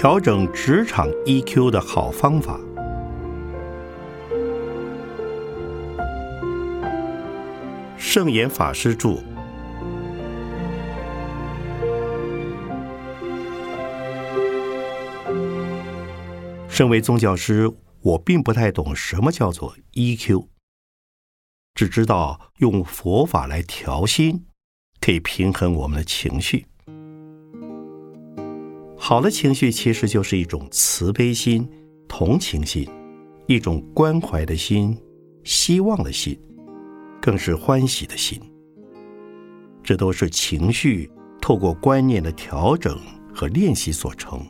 调整职场 EQ 的好方法。圣严法师著。身为宗教师，我并不太懂什么叫做 EQ，只知道用佛法来调心，可以平衡我们的情绪。好的情绪其实就是一种慈悲心、同情心，一种关怀的心、希望的心，更是欢喜的心。这都是情绪透过观念的调整和练习所成。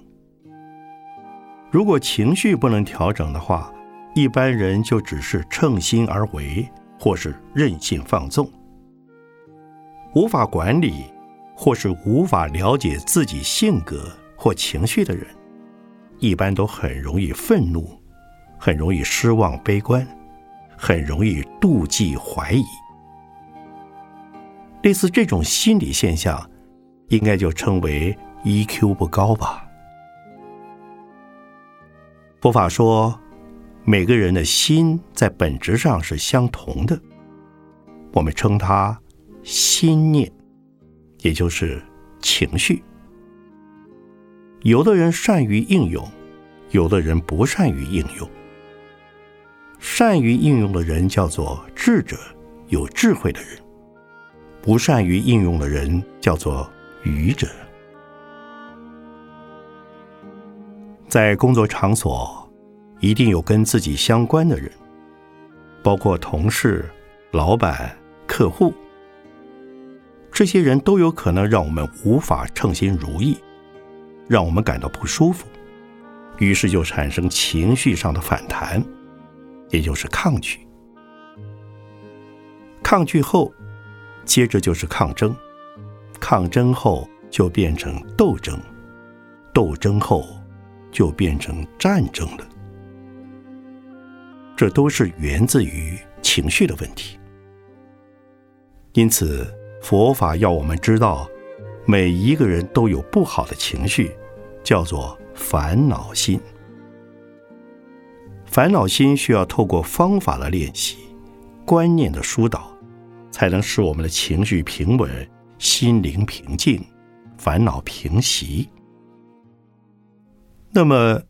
如果情绪不能调整的话，一般人就只是乘心而为，或是任性放纵，无法管理，或是无法了解自己性格。或情绪的人，一般都很容易愤怒，很容易失望、悲观，很容易妒忌、怀疑。类似这种心理现象，应该就称为 EQ 不高吧？佛法说，每个人的心在本质上是相同的，我们称它心念，也就是情绪。有的人善于应用，有的人不善于应用。善于应用的人叫做智者，有智慧的人；不善于应用的人叫做愚者。在工作场所，一定有跟自己相关的人，包括同事、老板、客户。这些人都有可能让我们无法称心如意。让我们感到不舒服，于是就产生情绪上的反弹，也就是抗拒。抗拒后，接着就是抗争，抗争后就变成斗争，斗争后就变成战争了。这都是源自于情绪的问题。因此，佛法要我们知道，每一个人都有不好的情绪。叫做烦恼心。烦恼心需要透过方法的练习、观念的疏导，才能使我们的情绪平稳、心灵平静、烦恼平息。那么，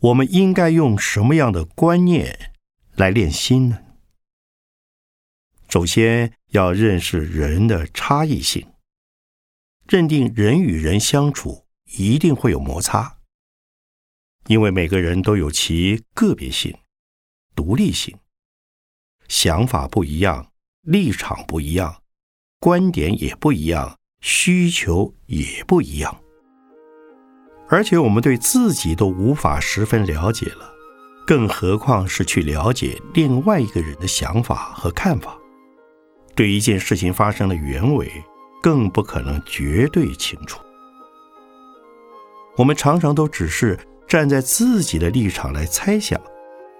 我们应该用什么样的观念来练心呢？首先要认识人的差异性，认定人与人相处。一定会有摩擦，因为每个人都有其个别性、独立性，想法不一样，立场不一样，观点也不一样，需求也不一样。而且我们对自己都无法十分了解了，更何况是去了解另外一个人的想法和看法？对一件事情发生的原委，更不可能绝对清楚。我们常常都只是站在自己的立场来猜想，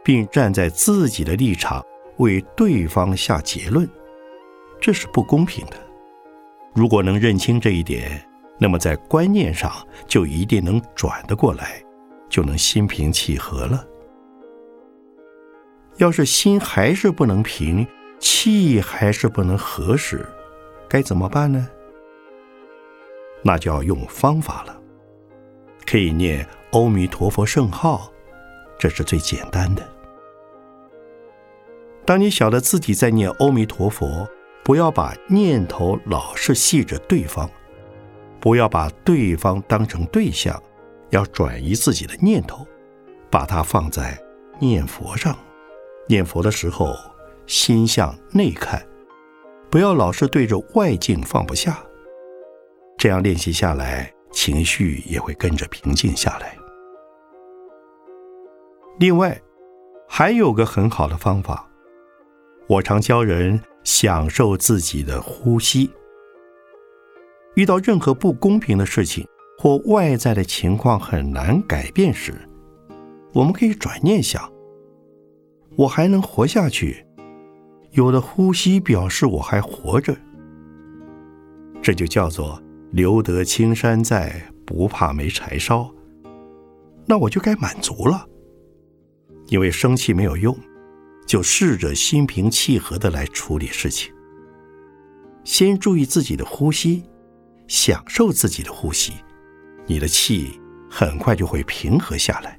并站在自己的立场为对方下结论，这是不公平的。如果能认清这一点，那么在观念上就一定能转得过来，就能心平气和了。要是心还是不能平，气还是不能和时，该怎么办呢？那就要用方法了。可以念阿弥陀佛圣号，这是最简单的。当你晓得自己在念阿弥陀佛，不要把念头老是系着对方，不要把对方当成对象，要转移自己的念头，把它放在念佛上。念佛的时候，心向内看，不要老是对着外境放不下。这样练习下来。情绪也会跟着平静下来。另外，还有个很好的方法，我常教人享受自己的呼吸。遇到任何不公平的事情或外在的情况很难改变时，我们可以转念想：我还能活下去，有的呼吸表示我还活着，这就叫做。留得青山在，不怕没柴烧。那我就该满足了。因为生气没有用，就试着心平气和的来处理事情。先注意自己的呼吸，享受自己的呼吸，你的气很快就会平和下来。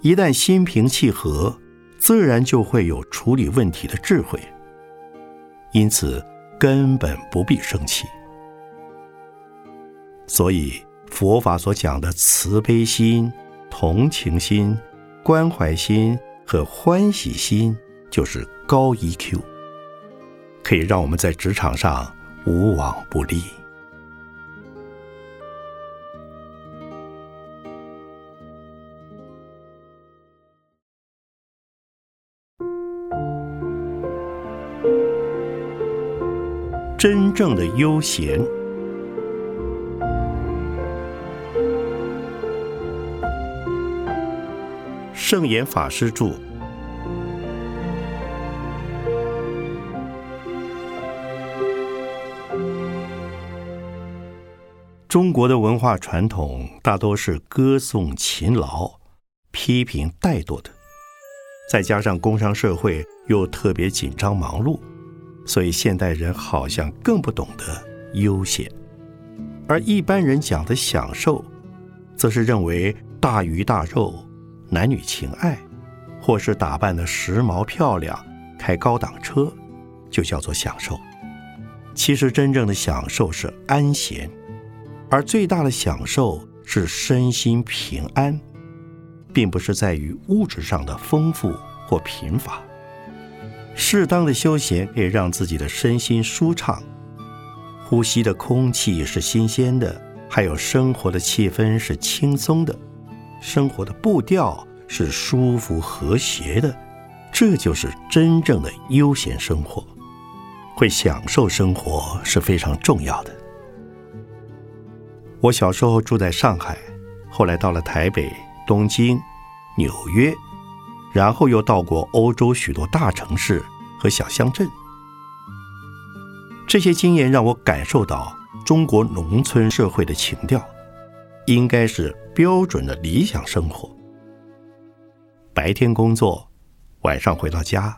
一旦心平气和，自然就会有处理问题的智慧。因此，根本不必生气。所以，佛法所讲的慈悲心、同情心。关怀心和欢喜心就是高 EQ，可以让我们在职场上无往不利。真正的悠闲。圣严法师著。中国的文化传统大多是歌颂勤劳、批评怠惰的，再加上工商社会又特别紧张忙碌，所以现代人好像更不懂得悠闲，而一般人讲的享受，则是认为大鱼大肉。男女情爱，或是打扮的时髦漂亮，开高档车，就叫做享受。其实真正的享受是安闲，而最大的享受是身心平安，并不是在于物质上的丰富或贫乏。适当的休闲可以让自己的身心舒畅，呼吸的空气是新鲜的，还有生活的气氛是轻松的。生活的步调是舒服和谐的，这就是真正的悠闲生活。会享受生活是非常重要的。我小时候住在上海，后来到了台北、东京、纽约，然后又到过欧洲许多大城市和小乡镇。这些经验让我感受到中国农村社会的情调。应该是标准的理想生活。白天工作，晚上回到家。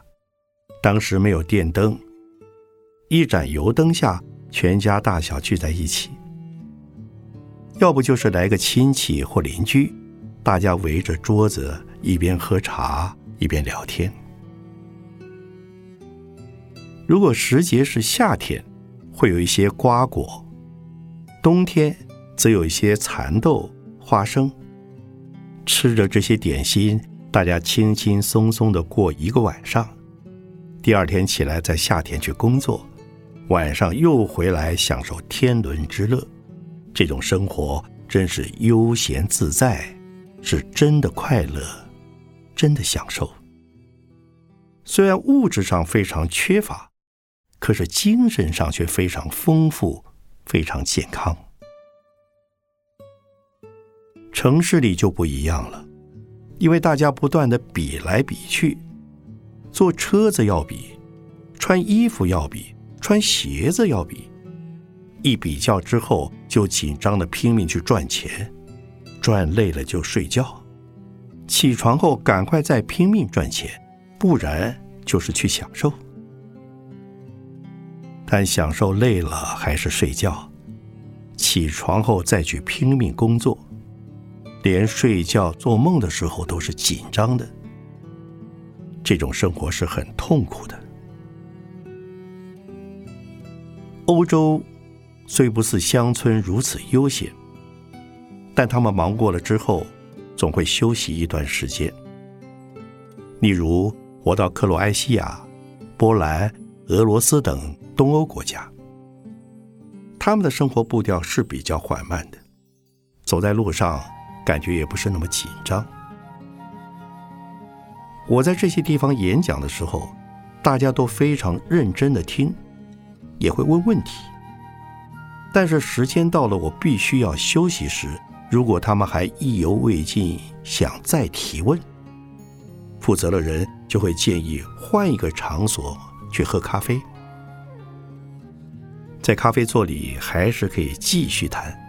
当时没有电灯，一盏油灯下，全家大小聚在一起。要不就是来个亲戚或邻居，大家围着桌子，一边喝茶一边聊天。如果时节是夏天，会有一些瓜果；冬天。则有一些蚕豆、花生，吃着这些点心，大家轻轻松松的过一个晚上。第二天起来，在夏天去工作，晚上又回来享受天伦之乐。这种生活真是悠闲自在，是真的快乐，真的享受。虽然物质上非常缺乏，可是精神上却非常丰富，非常健康。城市里就不一样了，因为大家不断的比来比去，坐车子要比，穿衣服要比，穿鞋子要比，一比较之后就紧张的拼命去赚钱，赚累了就睡觉，起床后赶快再拼命赚钱，不然就是去享受。但享受累了还是睡觉，起床后再去拼命工作。连睡觉、做梦的时候都是紧张的，这种生活是很痛苦的。欧洲虽不似乡村如此悠闲，但他们忙过了之后，总会休息一段时间。例如，我到克罗埃西亚、波兰、俄罗斯等东欧国家，他们的生活步调是比较缓慢的，走在路上。感觉也不是那么紧张。我在这些地方演讲的时候，大家都非常认真的听，也会问问题。但是时间到了，我必须要休息时，如果他们还意犹未尽，想再提问，负责的人就会建议换一个场所去喝咖啡，在咖啡座里还是可以继续谈。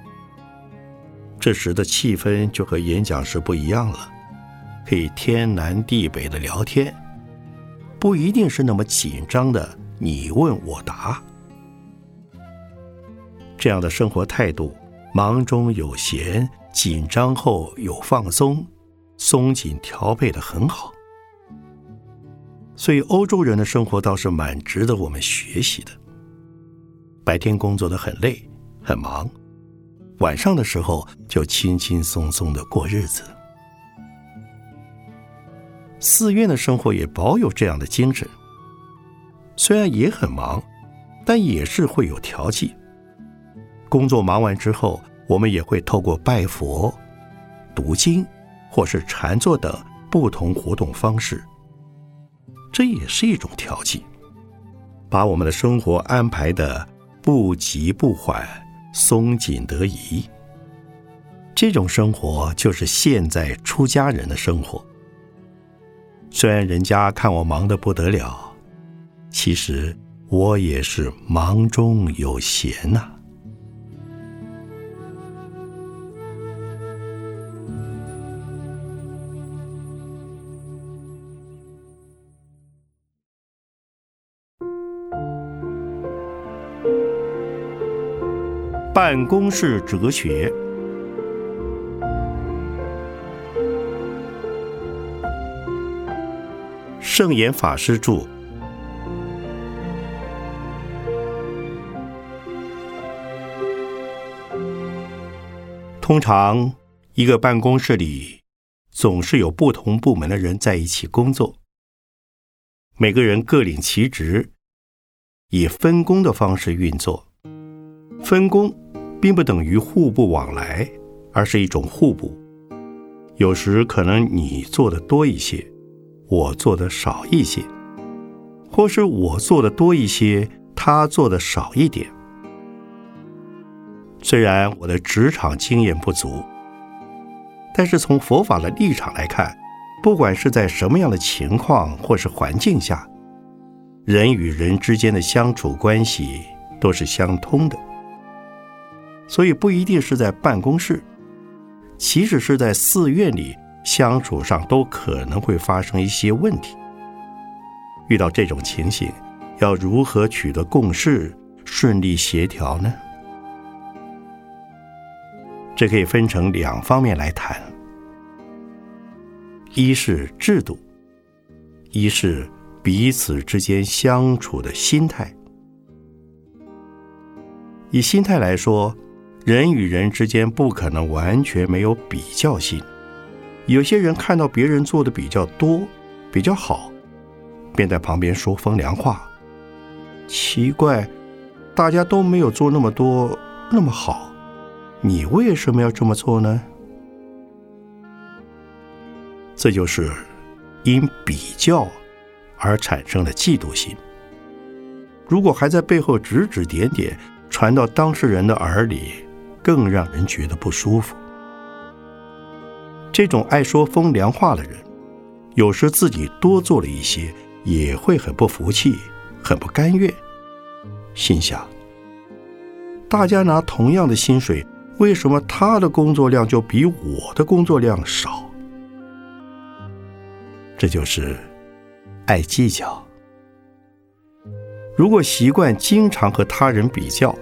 这时的气氛就和演讲时不一样了，可以天南地北的聊天，不一定是那么紧张的你问我答。这样的生活态度，忙中有闲，紧张后有放松，松紧调配的很好。所以欧洲人的生活倒是蛮值得我们学习的。白天工作的很累很忙，晚上的时候就轻轻松松的过日子。寺院的生活也保有这样的精神，虽然也很忙，但也是会有调剂。工作忙完之后，我们也会透过拜佛、读经或是禅坐等不同活动方式，这也是一种调剂，把我们的生活安排的。不急不缓，松紧得宜。这种生活就是现在出家人的生活。虽然人家看我忙得不得了，其实我也是忙中有闲呐。办公室哲学，圣严法师著。通常，一个办公室里总是有不同部门的人在一起工作，每个人各领其职，以分工的方式运作，分工。并不等于互不往来，而是一种互补。有时可能你做的多一些，我做的少一些，或是我做的多一些，他做的少一点。虽然我的职场经验不足，但是从佛法的立场来看，不管是在什么样的情况或是环境下，人与人之间的相处关系都是相通的。所以不一定是在办公室，即使是在寺院里相处上，都可能会发生一些问题。遇到这种情形，要如何取得共识、顺利协调呢？这可以分成两方面来谈：一是制度，一是彼此之间相处的心态。以心态来说。人与人之间不可能完全没有比较心。有些人看到别人做的比较多、比较好，便在旁边说风凉话。奇怪，大家都没有做那么多那么好，你为什么要这么做呢？这就是因比较而产生的嫉妒心。如果还在背后指指点点，传到当事人的耳里。更让人觉得不舒服。这种爱说风凉话的人，有时自己多做了一些，也会很不服气，很不甘愿，心想：大家拿同样的薪水，为什么他的工作量就比我的工作量少？这就是爱计较。如果习惯经常和他人比较，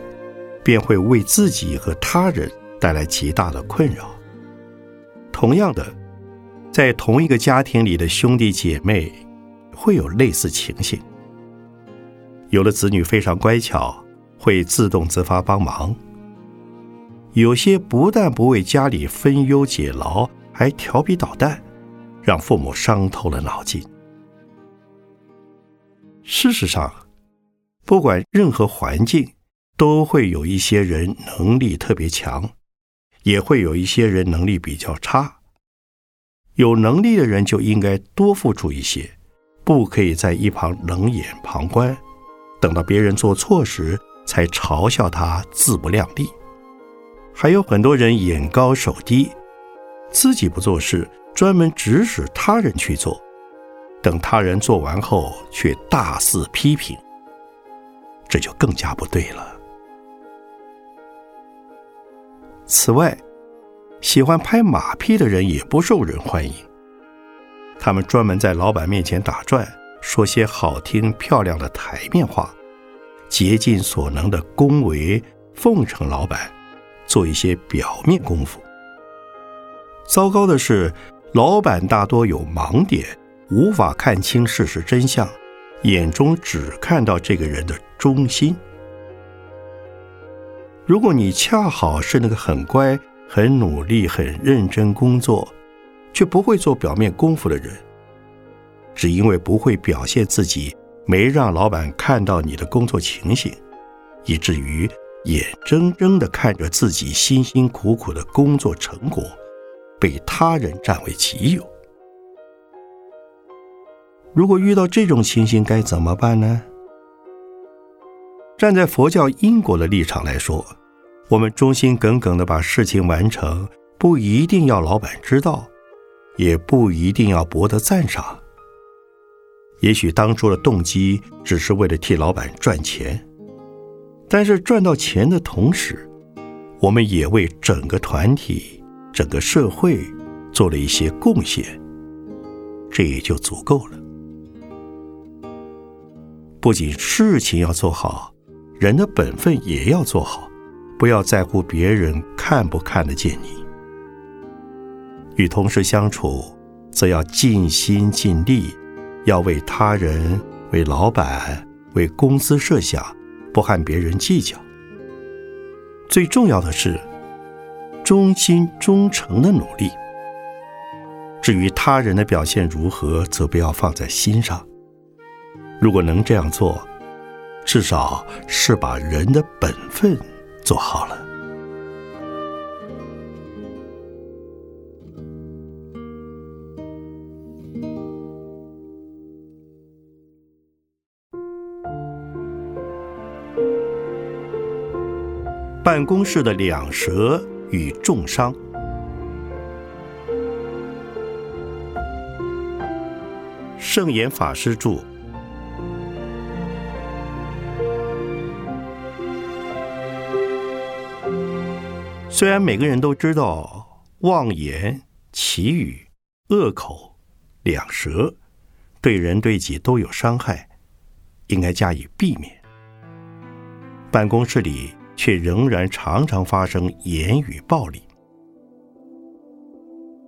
便会为自己和他人带来极大的困扰。同样的，在同一个家庭里的兄弟姐妹会有类似情形。有的子女非常乖巧，会自动自发帮忙；有些不但不为家里分忧解劳，还调皮捣蛋，让父母伤透了脑筋。事实上，不管任何环境。都会有一些人能力特别强，也会有一些人能力比较差。有能力的人就应该多付出一些，不可以在一旁冷眼旁观，等到别人做错时才嘲笑他自不量力。还有很多人眼高手低，自己不做事，专门指使他人去做，等他人做完后却大肆批评，这就更加不对了。此外，喜欢拍马屁的人也不受人欢迎。他们专门在老板面前打转，说些好听漂亮的台面话，竭尽所能的恭维奉承老板，做一些表面功夫。糟糕的是，老板大多有盲点，无法看清事实真相，眼中只看到这个人的忠心。如果你恰好是那个很乖、很努力、很认真工作，却不会做表面功夫的人，只因为不会表现自己，没让老板看到你的工作情形，以至于眼睁睁地看着自己辛辛苦苦的工作成果。被他人占为己有。如果遇到这种情形，该怎么办呢？站在佛教因果的立场来说，我们忠心耿耿的把事情完成，不一定要老板知道，也不一定要博得赞赏。也许当初的动机只是为了替老板赚钱，但是赚到钱的同时，我们也为整个团体。整个社会做了一些贡献，这也就足够了。不仅事情要做好，人的本分也要做好，不要在乎别人看不看得见你。与同事相处，则要尽心尽力，要为他人、为老板、为公司设想，不和别人计较。最重要的是。忠心忠诚的努力。至于他人的表现如何，则不要放在心上。如果能这样做，至少是把人的本分做好了。办公室的两舌。与重伤。圣严法师著。虽然每个人都知道妄言、绮语、恶口、两舌对人对己都有伤害，应该加以避免。办公室里。却仍然常常发生言语暴力。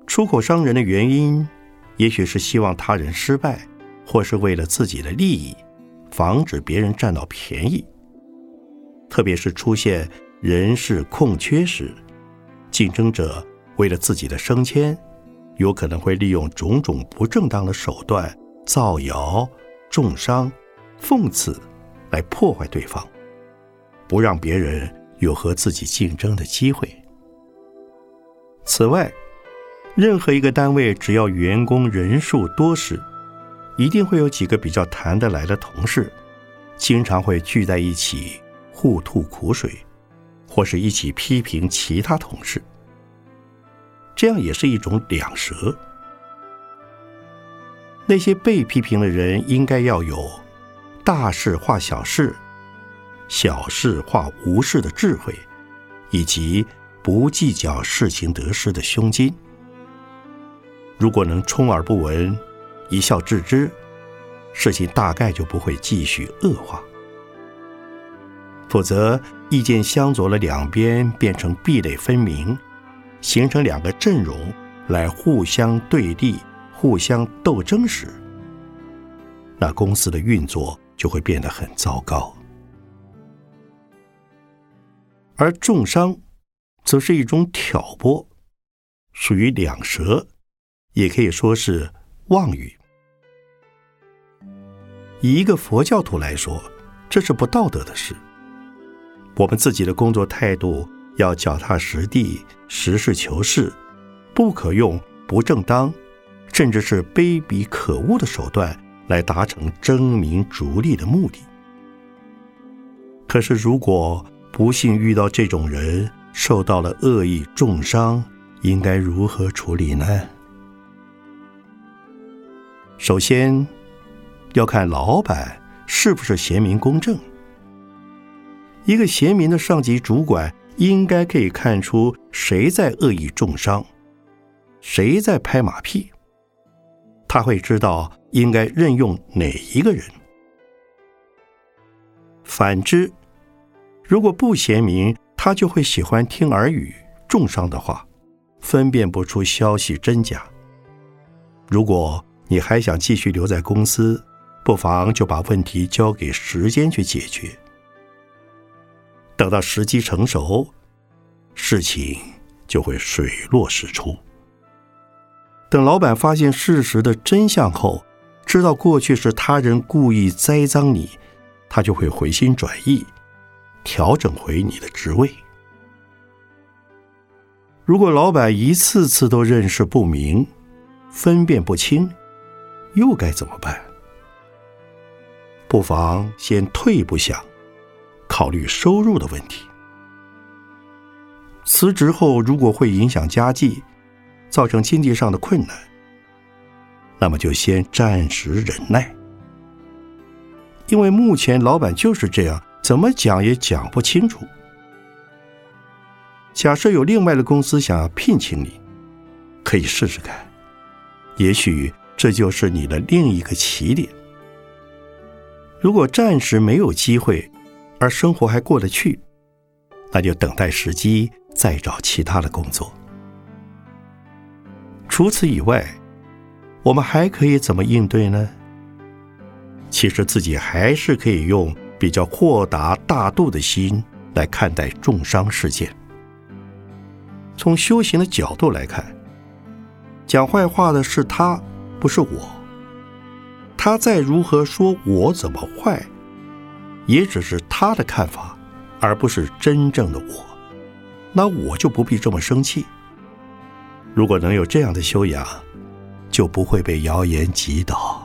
出口伤人的原因，也许是希望他人失败，或是为了自己的利益，防止别人占到便宜。特别是出现人事空缺时，竞争者为了自己的升迁，有可能会利用种种不正当的手段造谣、重伤、讽刺，来破坏对方。不让别人有和自己竞争的机会。此外，任何一个单位只要员工人数多时，一定会有几个比较谈得来的同事，经常会聚在一起互吐苦水，或是一起批评其他同事。这样也是一种两舌。那些被批评的人应该要有大事化小事。小事化无事的智慧，以及不计较事情得失的胸襟。如果能充耳不闻，一笑置之，事情大概就不会继续恶化。否则，意见相左的两边变成壁垒分明，形成两个阵容来互相对立、互相斗争时，那公司的运作就会变得很糟糕。而重伤，则是一种挑拨，属于两舌，也可以说是妄语。以一个佛教徒来说，这是不道德的事。我们自己的工作态度要脚踏实地、实事求是，不可用不正当，甚至是卑鄙可恶的手段来达成争名逐利的目的。可是如果，不幸遇到这种人，受到了恶意重伤，应该如何处理呢？首先，要看老板是不是贤明公正。一个贤明的上级主管，应该可以看出谁在恶意重伤，谁在拍马屁。他会知道应该任用哪一个人。反之，如果不贤明，他就会喜欢听耳语、重伤的话，分辨不出消息真假。如果你还想继续留在公司，不妨就把问题交给时间去解决。等到时机成熟，事情就会水落石出。等老板发现事实的真相后，知道过去是他人故意栽赃你，他就会回心转意，调整回你的职位。如果老板一次次都认识不明、分辨不清，又该怎么办？不妨先退一步想。考虑收入的问题。辞职后，如果会影响家计，造成经济上的困难，那么就先暂时忍耐。因为目前老板就是这样，怎么讲也讲不清楚。假设有另外的公司想要聘请你，可以试试看，也许这就是你的另一个起点。如果暂时没有机会，而生活还过得去，那就等待时机再找其他的工作。除此以外，我们还可以怎么应对呢？其实自己还是可以用比较豁达大度的心来看待重伤事件。从修行的角度来看，讲坏话的是他，不是我。他再如何说我怎么坏？也只是他的看法，而不是真正的我，那我就不必这么生气。如果能有这样的修养，就不会被谣言击倒。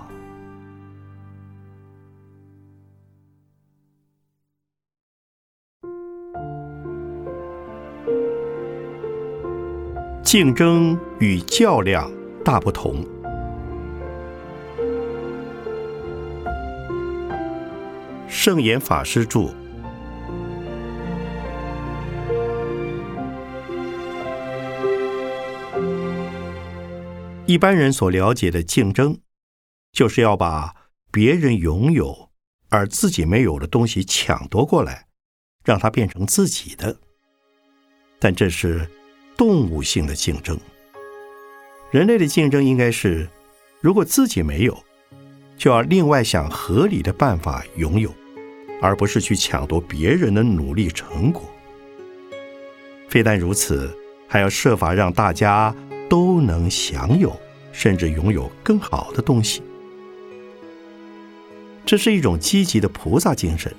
竞争与较量大不同。圣严法师著。一般人所了解的竞争，就是要把别人拥有而自己没有的东西抢夺过来，让它变成自己的。但这是动物性的竞争。人类的竞争应该是，如果自己没有，就要另外想合理的办法拥有。而不是去抢夺别人的努力成果。非但如此，还要设法让大家都能享有，甚至拥有更好的东西。这是一种积极的菩萨精神，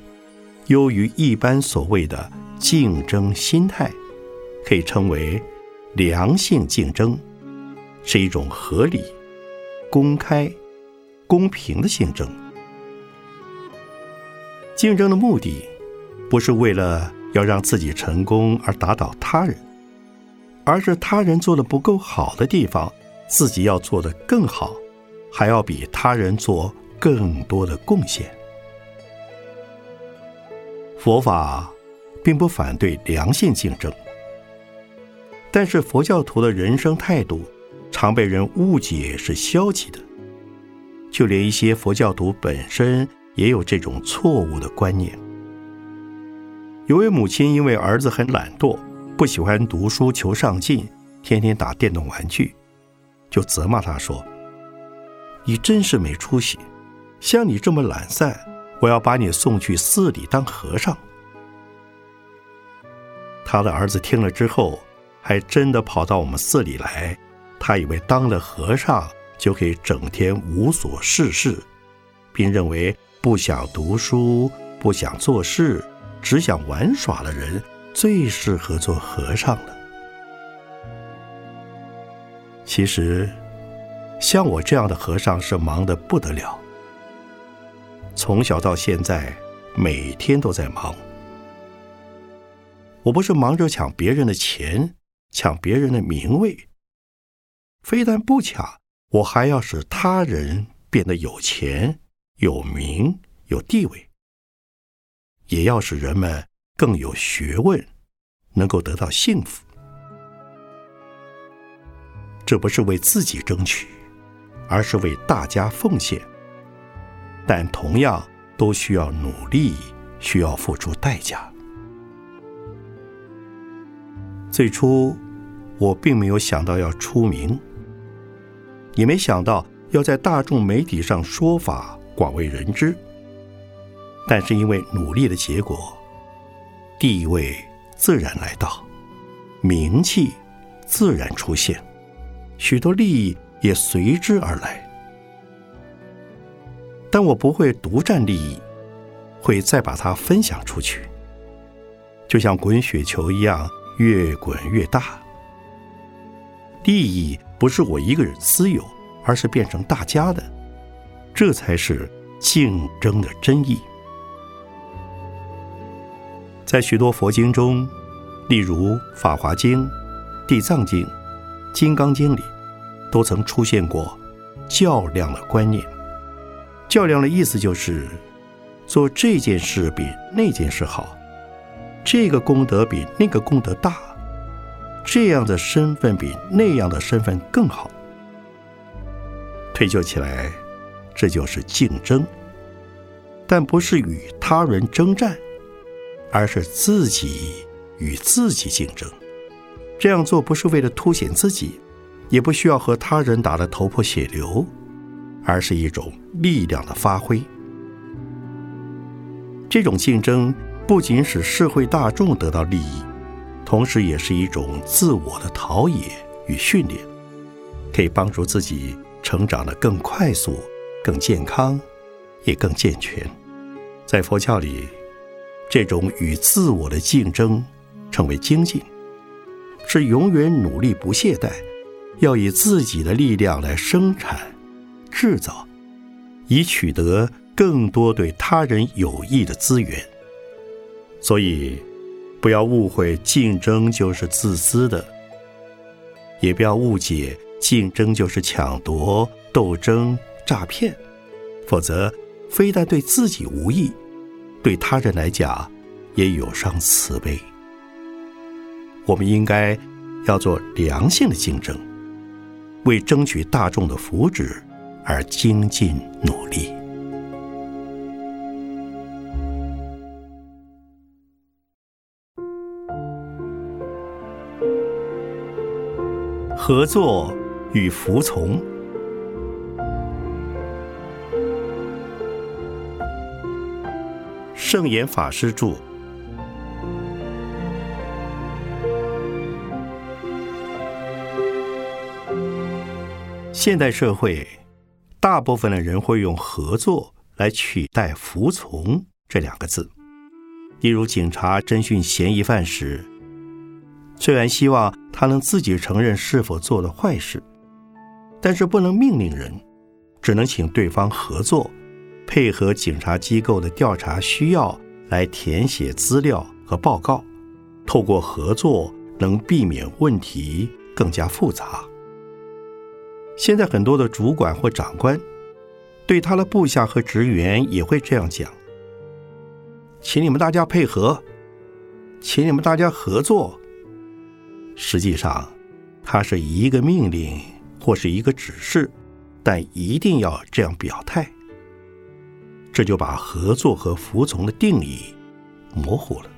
优于一般所谓的竞争心态，可以称为良性竞争，是一种合理、公开、公平的竞争。竞争的目的，不是为了要让自己成功而打倒他人，而是他人做的不够好的地方，自己要做得更好，还要比他人做更多的贡献。佛法并不反对良性竞争，但是佛教徒的人生态度常被人误解是消极的，就连一些佛教徒本身。也有这种错误的观念。有位母亲因为儿子很懒惰，不喜欢读书求上进，天天打电动玩具，就责骂他说：“你真是没出息！像你这么懒散，我要把你送去寺里当和尚。”他的儿子听了之后，还真的跑到我们寺里来。他以为当了和尚就可以整天无所事事，并认为。不想读书、不想做事、只想玩耍的人，最适合做和尚了。其实，像我这样的和尚是忙得不得了。从小到现在，每天都在忙。我不是忙着抢别人的钱、抢别人的名位，非但不抢，我还要使他人变得有钱。有名有地位，也要使人们更有学问，能够得到幸福。这不是为自己争取，而是为大家奉献。但同样都需要努力，需要付出代价。最初，我并没有想到要出名，也没想到要在大众媒体上说法广为人知。但是因为努力的结果，地位自然来到，名气自然出现，许多利益也随之而来。但我不会独占利益，会再把它分享出去，就像滚雪球一样，越滚越大。利益不是我一个人私有，而是变成大家的，这才是竞争的真意。在许多佛经中，例如《法华经》《地藏经》《金刚经》里，都曾出现过较量的观念。较量的意思就是，做这件事比那件事好，这个功德比那个功德大，这样的身份比那样的身份更好。推究起来，这就是竞争，但不是与他人征战。而是自己与自己竞争，这样做不是为了凸显自己，也不需要和他人打得头破血流，而是一种力量的发挥。这种竞争不仅使社会大众得到利益，同时也是一种自我的陶冶与训练，可以帮助自己成长得更快速、更健康，也更健全。在佛教里。这种与自我的竞争称为精进，是永远努力不懈怠，要以自己的力量来生产、制造，以取得更多对他人有益的资源。所以，不要误会竞争就是自私的，也不要误解竞争就是抢夺、斗争、诈骗，否则非但对自己无益。对他人来讲，也有伤慈悲。我们应该要做良性的竞争，为争取大众的福祉而精进努力。合作与服从。圣严法师著。现代社会，大部分的人会用“合作”来取代“服从”这两个字。例如，警察侦讯嫌疑犯时，虽然希望他能自己承认是否做了坏事，但是不能命令人，只能请对方合作。配合警察机构的调查需要来填写资料和报告，透过合作能避免问题更加复杂。现在很多的主管或长官对他的部下和职员也会这样讲：“请你们大家配合，请你们大家合作。”实际上，他是一个命令或是一个指示，但一定要这样表态。这就把合作和服从的定义模糊了。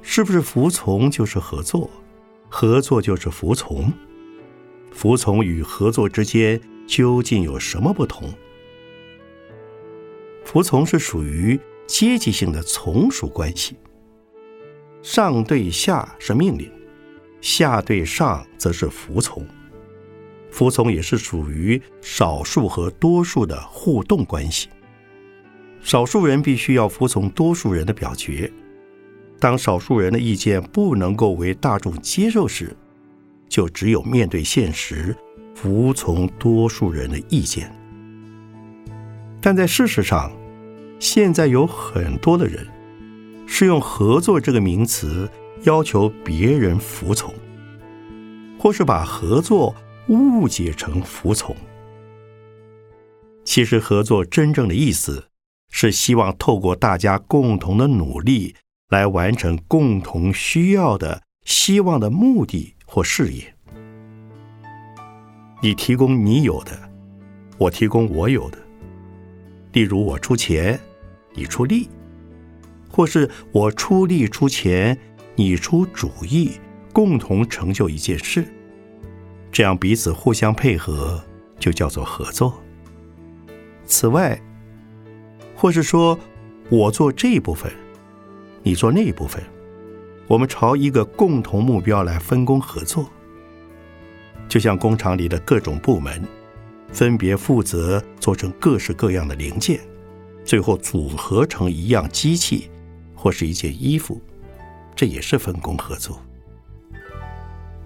是不是服从就是合作？合作就是服从？服从与合作之间究竟有什么不同？服从是属于阶级性的从属关系，上对下是命令，下对上则是服从。服从也是属于少数和多数的互动关系。少数人必须要服从多数人的表决，当少数人的意见不能够为大众接受时，就只有面对现实，服从多数人的意见。但在事实上，现在有很多的人是用“合作”这个名词要求别人服从，或是把合作误解成服从。其实，合作真正的意思。是希望透过大家共同的努力来完成共同需要的、希望的目的或事业。你提供你有的，我提供我有的。例如，我出钱，你出力，或是我出力出钱，你出主意，共同成就一件事。这样彼此互相配合，就叫做合作。此外，或是说我做这一部分，你做那一部分，我们朝一个共同目标来分工合作。就像工厂里的各种部门。分别负责做成各式各样的零件，最后组合成一样机器或是一件衣服，这也是分工合作。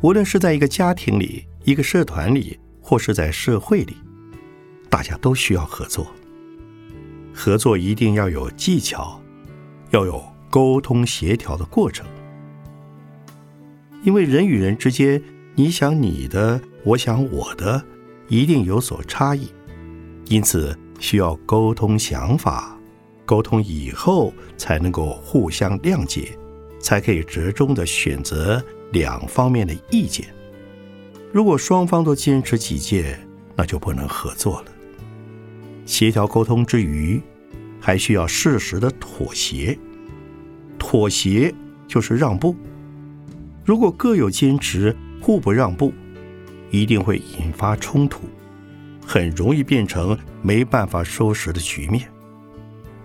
无论是在一个家庭里、一个社团里，或是在社会里，大家都需要合作。合作一定要有技巧，要有沟通协调的过程，因为人与人之间，你想你的，我想我的。一定有所差异，因此需要沟通想法，沟通以后才能够互相谅解，才可以折中的选择两方面的意见。如果双方都坚持己见，那就不能合作了。协调沟通之余，还需要适时的妥协。妥协就是让步。如果各有坚持，互不让步。一定会引发冲突，很容易变成没办法收拾的局面。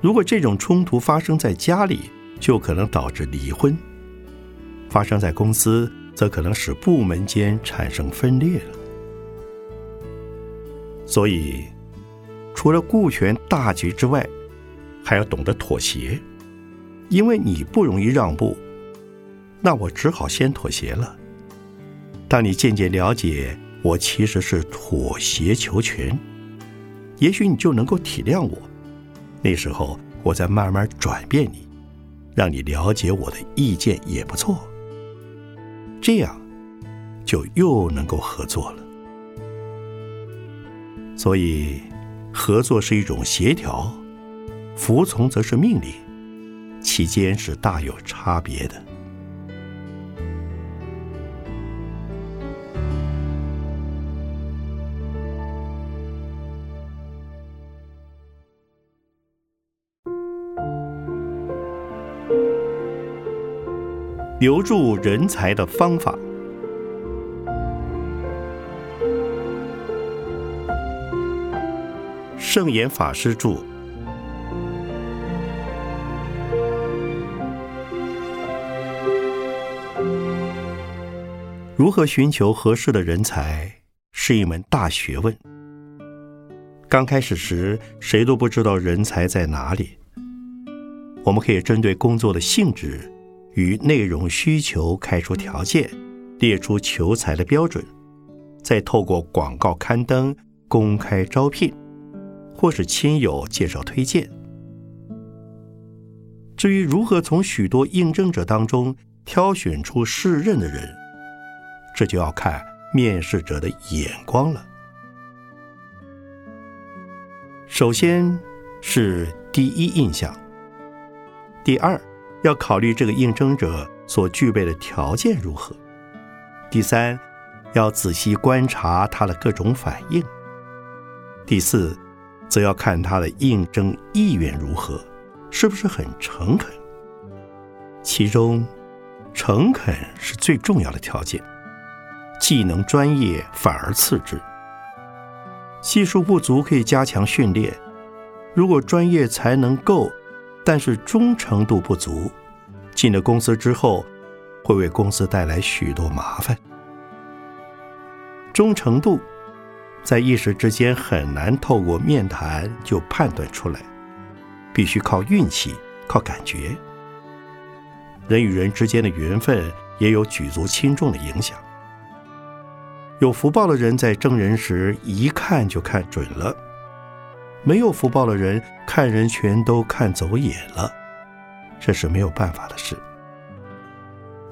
如果这种冲突发生在家里，就可能导致离婚；发生在公司，则可能使部门间产生分裂了。所以，除了顾全大局之外，还要懂得妥协，因为你不容易让步，那我只好先妥协了。当你渐渐了解我其实是妥协求全，也许你就能够体谅我。那时候，我再慢慢转变你，让你了解我的意见也不错。这样，就又能够合作了。所以，合作是一种协调，服从则是命令，其间是大有差别的。留住人才的方法。圣严法师著。如何寻求合适的人才是一门大学问。刚开始时，谁都不知道人才在哪里。我们可以针对工作的性质。与内容需求开出条件，列出求才的标准，再透过广告刊登、公开招聘，或是亲友介绍推荐。至于如何从许多应征者当中挑选出适任的人，这就要看面试者的眼光了。首先是第一印象，第二。要考虑这个应征者所具备的条件如何。第三，要仔细观察他的各种反应。第四，则要看他的应征意愿如何，是不是很诚恳。其中，诚恳是最重要的条件，技能专业反而次之。技术不足可以加强训练，如果专业才能够。但是忠诚度不足，进了公司之后，会为公司带来许多麻烦。忠诚度在一时之间很难透过面谈就判断出来，必须靠运气、靠感觉。人与人之间的缘分也有举足轻重的影响。有福报的人在征人时一看就看准了。没有福报的人看人全都看走眼了，这是没有办法的事。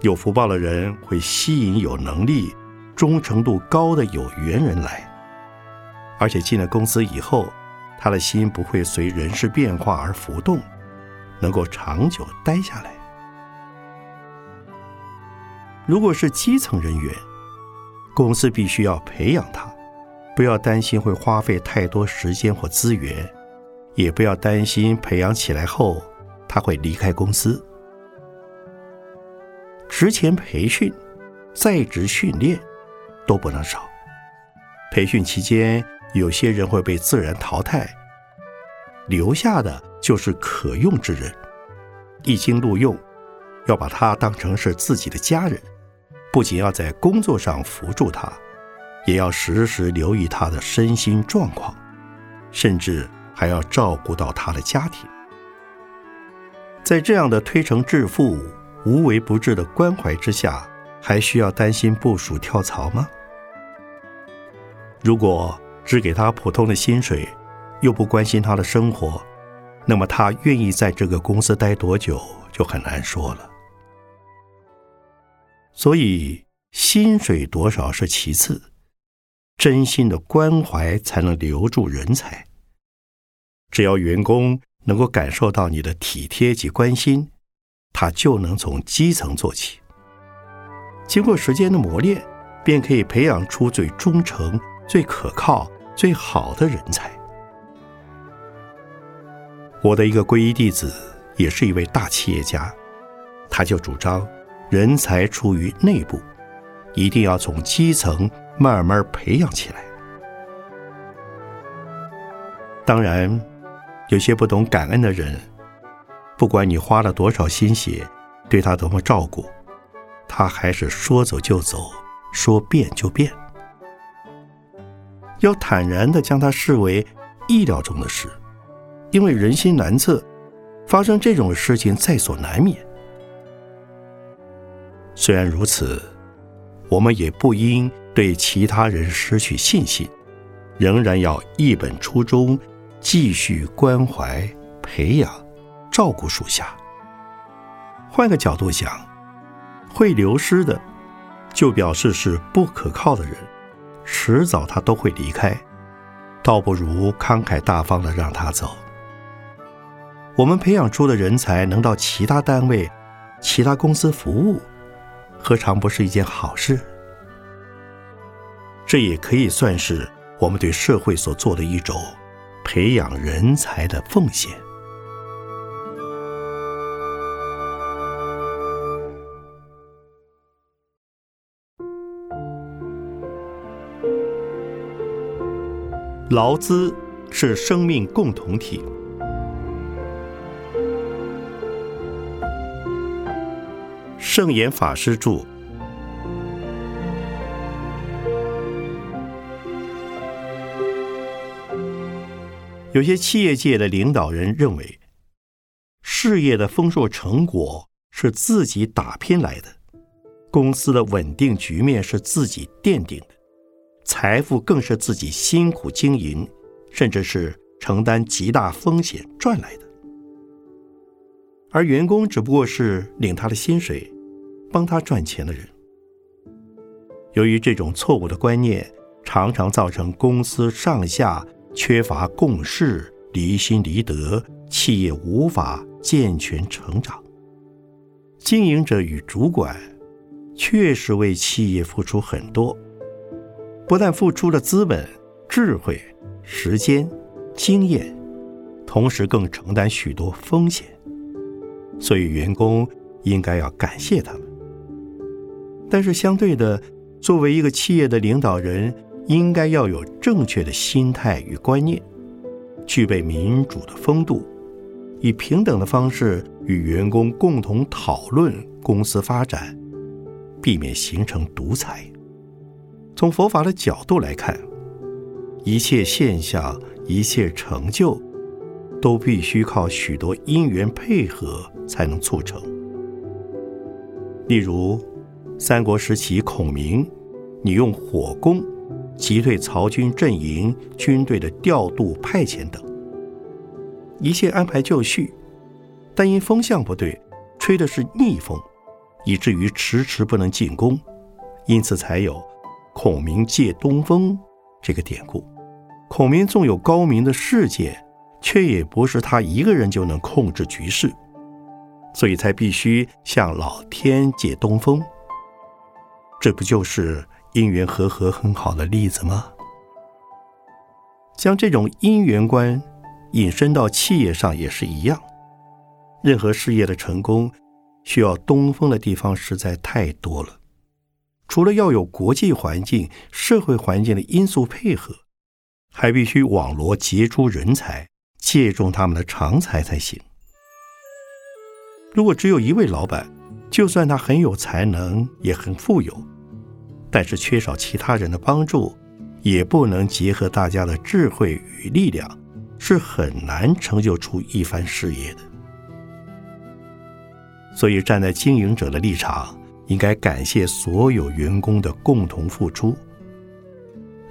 有福报的人会吸引有能力、忠诚度高的有缘人来，而且进了公司以后，他的心不会随人事变化而浮动，能够长久待下来。如果是基层人员，公司必须要培养他，不要担心会花费太多时间或资源，也不要担心培养起来后他会离开公司。职前培训、在职训练都不能少。培训期间，有些人会被自然淘汰，留下的就是可用之人。一经录用，要把他当成是自己的家人，不仅要在工作上扶助他，也要时时留意他的身心状况，甚至还要照顾到他的家庭。在这样的推诚致富、无微不至的关怀之下，还需要担心部署跳槽吗？如果只给他普通的薪水，又不关心他的生活，那么他愿意在这个公司待多久就很难说了。所以，薪水多少是其次，真心的关怀才能留住人才。只要员工能够感受到你的体贴及关心，他就能从基层做起。经过时间的磨练，便可以培养出最忠诚。最可靠、最好的人才。我的一个皈依弟子也是一位大企业家，他就主张人才出于内部，一定要从基层慢慢培养起来。当然，有些不懂感恩的人，不管你花了多少心血，对他多么照顾，他还是说走就走，说变就变。要坦然地将它视为意料中的事，因为人心难测，发生这种事情在所难免。虽然如此，我们也不应对其他人失去信心，仍然要一本初衷，继续关怀、培养、照顾属下。换个角度想，会流失的，就表示是不可靠的人。迟早他都会离开，倒不如慷慨大方的让他走。我们培养出的人才能到其他单位、其他公司服务，何尝不是一件好事？这也可以算是我们对社会所做的一种培养人才的奉献。劳资是生命共同体。圣严法师著。有些企业界的领导人认为，事业的丰硕成果是自己打拼来的，公司的稳定局面是自己奠定的。财富更是自己辛苦经营，甚至是承担极大风险赚来的，而员工只不过是领他的薪水，帮他赚钱的人。由于这种错误的观念，常常造成公司上下缺乏共识、离心离德，企业无法健全成长。经营者与主管确实为企业付出很多。不但付出了资本、智慧、时间、经验，同时更承担许多风险，所以员工应该要感谢他们。但是相对的，作为一个企业的领导人，应该要有正确的心态与观念，具备民主的风度，以平等的方式与员工共同讨论公司发展，避免形成独裁。从佛法的角度来看，一切现象、一切成就，都必须靠许多因缘配合才能促成。例如，三国时期孔明，你用火攻击退曹军阵营，军队的调度派遣等，一切安排就绪，但因风向不对，吹的是逆风，以至于迟迟不能进攻，因此才有。孔明借东风这个典故，孔明纵有高明的世界，却也不是他一个人就能控制局势，所以才必须向老天借东风。这不就是因缘和合很好的例子吗？将这种因缘观引申到企业上也是一样。任何事业的成功，需要东风的地方实在太多了。除了要有国际环境、社会环境的因素配合，还必须网罗杰出人才，借重他们的长才才行。如果只有一位老板，就算他很有才能，也很富有，但是缺少其他人的帮助，也不能结合大家的智慧与力量，是很难成就出一番事业的。所以，站在经营者的立场，应该感谢所有员工的共同付出。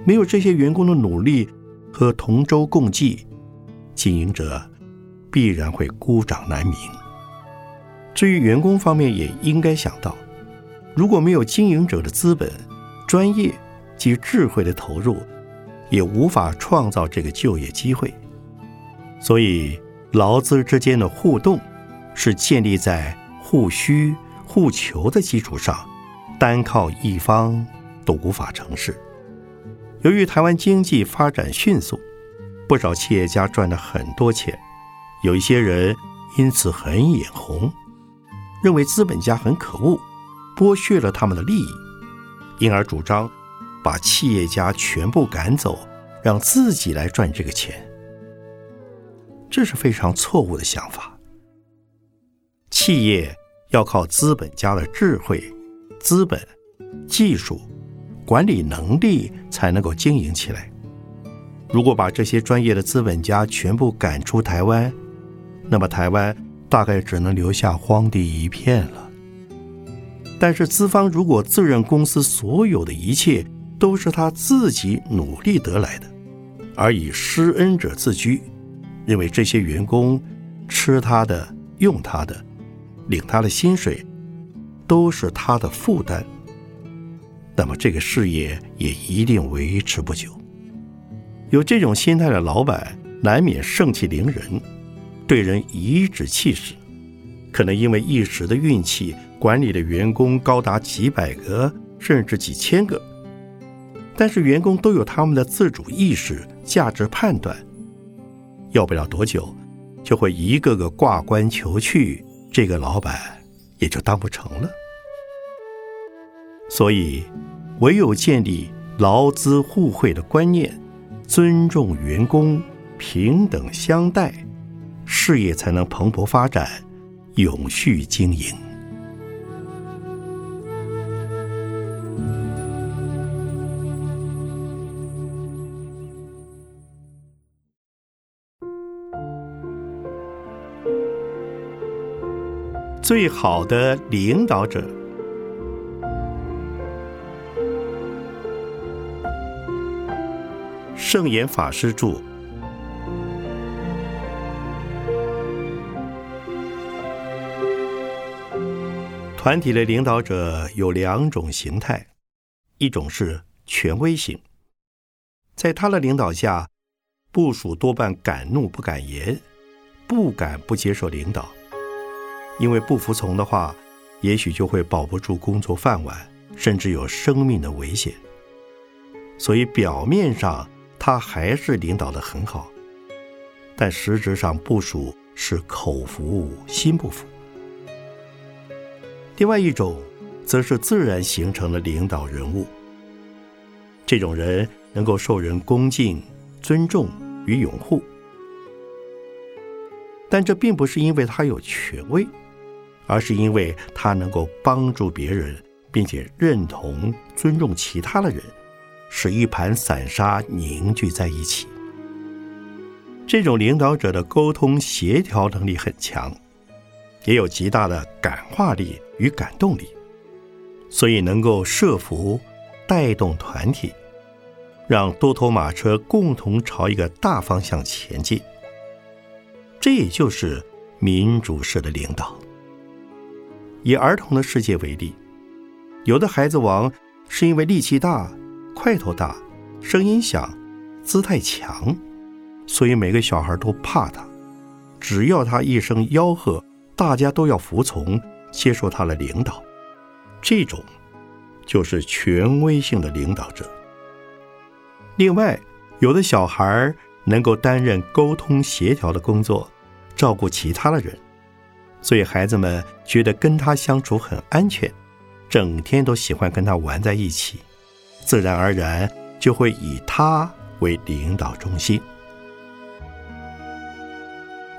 没有这些员工的努力和同舟共济，经营者必然会孤掌难鸣。至于员工方面，也应该想到，如果没有经营者的资本、专业及智慧的投入，也无法创造这个就业机会。所以，劳资之间的互动是建立在。互需互求的基础上，单靠一方都无法成事。由于台湾经济发展迅速，不少企业家赚了很多钱，有一些人因此很眼红，认为资本家很可恶，剥削了他们的利益，因而主张把企业家全部赶走，让自己来赚这个钱。这是非常错误的想法。企业。要靠资本家的智慧、资本、技术、管理能力才能够经营起来。如果把这些专业的资本家全部赶出台湾，那么台湾大概只能留下荒地一片了。但是资方如果自认公司所有的一切都是他自己努力得来的，而以施恩者自居，认为这些员工吃他的、用他的。领他的薪水都是他的负担，那么这个事业也一定维持不久。有这种心态的老板，难免盛气凌人，对人颐指气使，可能因为一时的运气，管理的员工高达几百个甚至几千个，但是员工都有他们的自主意识、价值判断，要不了多久，就会一个个挂冠求去。这个老板也就当不成了，所以唯有建立劳资互惠的观念，尊重员工，平等相待，事业才能蓬勃发展，永续经营。最好的领导者，圣严法师著。团体的领导者有两种形态，一种是权威型，在他的领导下，部属多半敢怒不敢言，不敢不接受领导。因为不服从的话，也许就会保不住工作饭碗，甚至有生命的危险。所以表面上他还是领导的很好，但实质上部署是口服心不服。另外一种，则是自然形成的领导人物。这种人能够受人恭敬、尊重与拥护，但这并不是因为他有权威。而是因为他能够帮助别人，并且认同、尊重其他的人，使一盘散沙凝聚在一起。这种领导者的沟通协调能力很强，也有极大的感化力与感动力，所以能够设服带动团体，让多头马车共同朝一个大方向前进。这也就是民主式的领导。以儿童的世界为例，有的孩子王是因为力气大、块头大、声音响、姿态强，所以每个小孩都怕他。只要他一声吆喝，大家都要服从，接受他的领导。这种就是权威性的领导者。另外，有的小孩能够担任沟通协调的工作，照顾其他的人，所以孩子们觉得跟他相处很安全，整天都喜欢跟他玩在一起，自然而然就会以他为领导中心。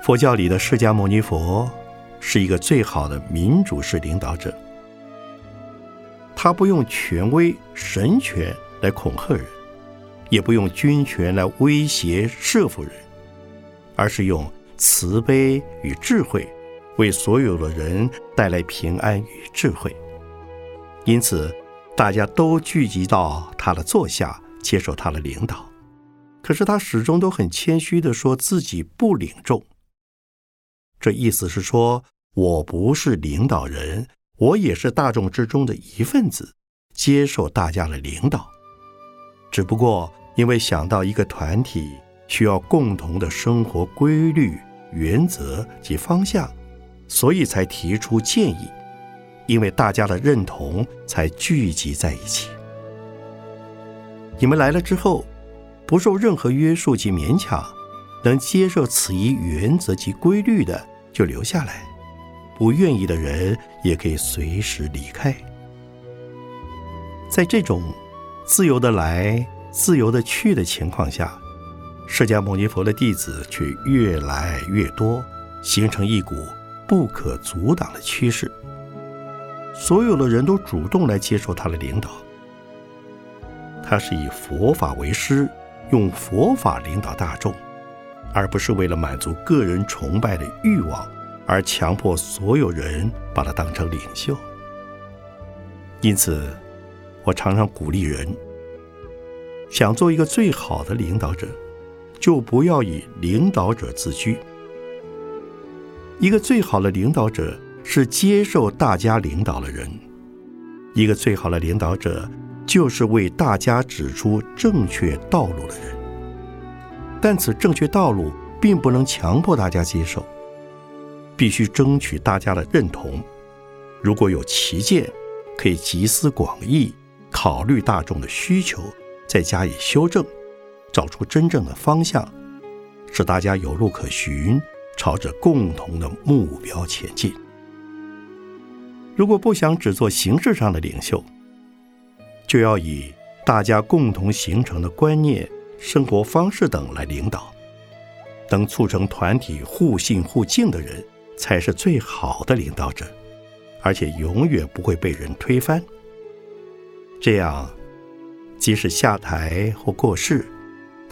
佛教里的释迦牟尼佛是一个最好的民主式领导者，他不用权威神权来恐吓人。也不用军权来威胁慑服人，而是用慈悲与智慧，为所有的人带来平安与智慧。因此，大家都聚集到他的座下，接受他的领导。可是他始终都很谦虚的说自己不领众。这意思是说，我不是领导人，我也是大众之中的一份子，接受大家的领导。只不过。因为想到一个团体需要共同的生活规律、原则及方向，所以才提出建议。因为大家的认同，才聚集在一起。你们来了之后，不受任何约束及勉强，能接受此一原则及规律的，就留下来；不愿意的人，也可以随时离开。在这种自由的来。自由的去的情况下，释迦牟尼佛的弟子却越来越多，形成一股不可阻挡的趋势。所有的人都主动来接受他的领导。他是以佛法为师，用佛法领导大众，而不是为了满足个人崇拜的欲望而强迫所有人把他当成领袖。因此，我常常鼓励人。想做一个最好的领导者，就不要以领导者自居。一个最好的领导者是接受大家领导的人。一个最好的领导者就是为大家指出正确道路的人。但此正确道路并不能强迫大家接受，必须争取大家的认同。如果有旗舰，可以集思广益，考虑大众的需求。再加以修正，找出真正的方向，使大家有路可循，朝着共同的目标前进。如果不想只做形式上的领袖，就要以大家共同形成的观念、生活方式等来领导，能促成团体互信互敬的人，才是最好的领导者，而且永远不会被人推翻。这样。即使下台或过世，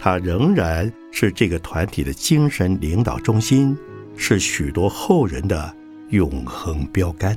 他仍然是这个团体的精神领导中心，是许多后人的永恒标杆。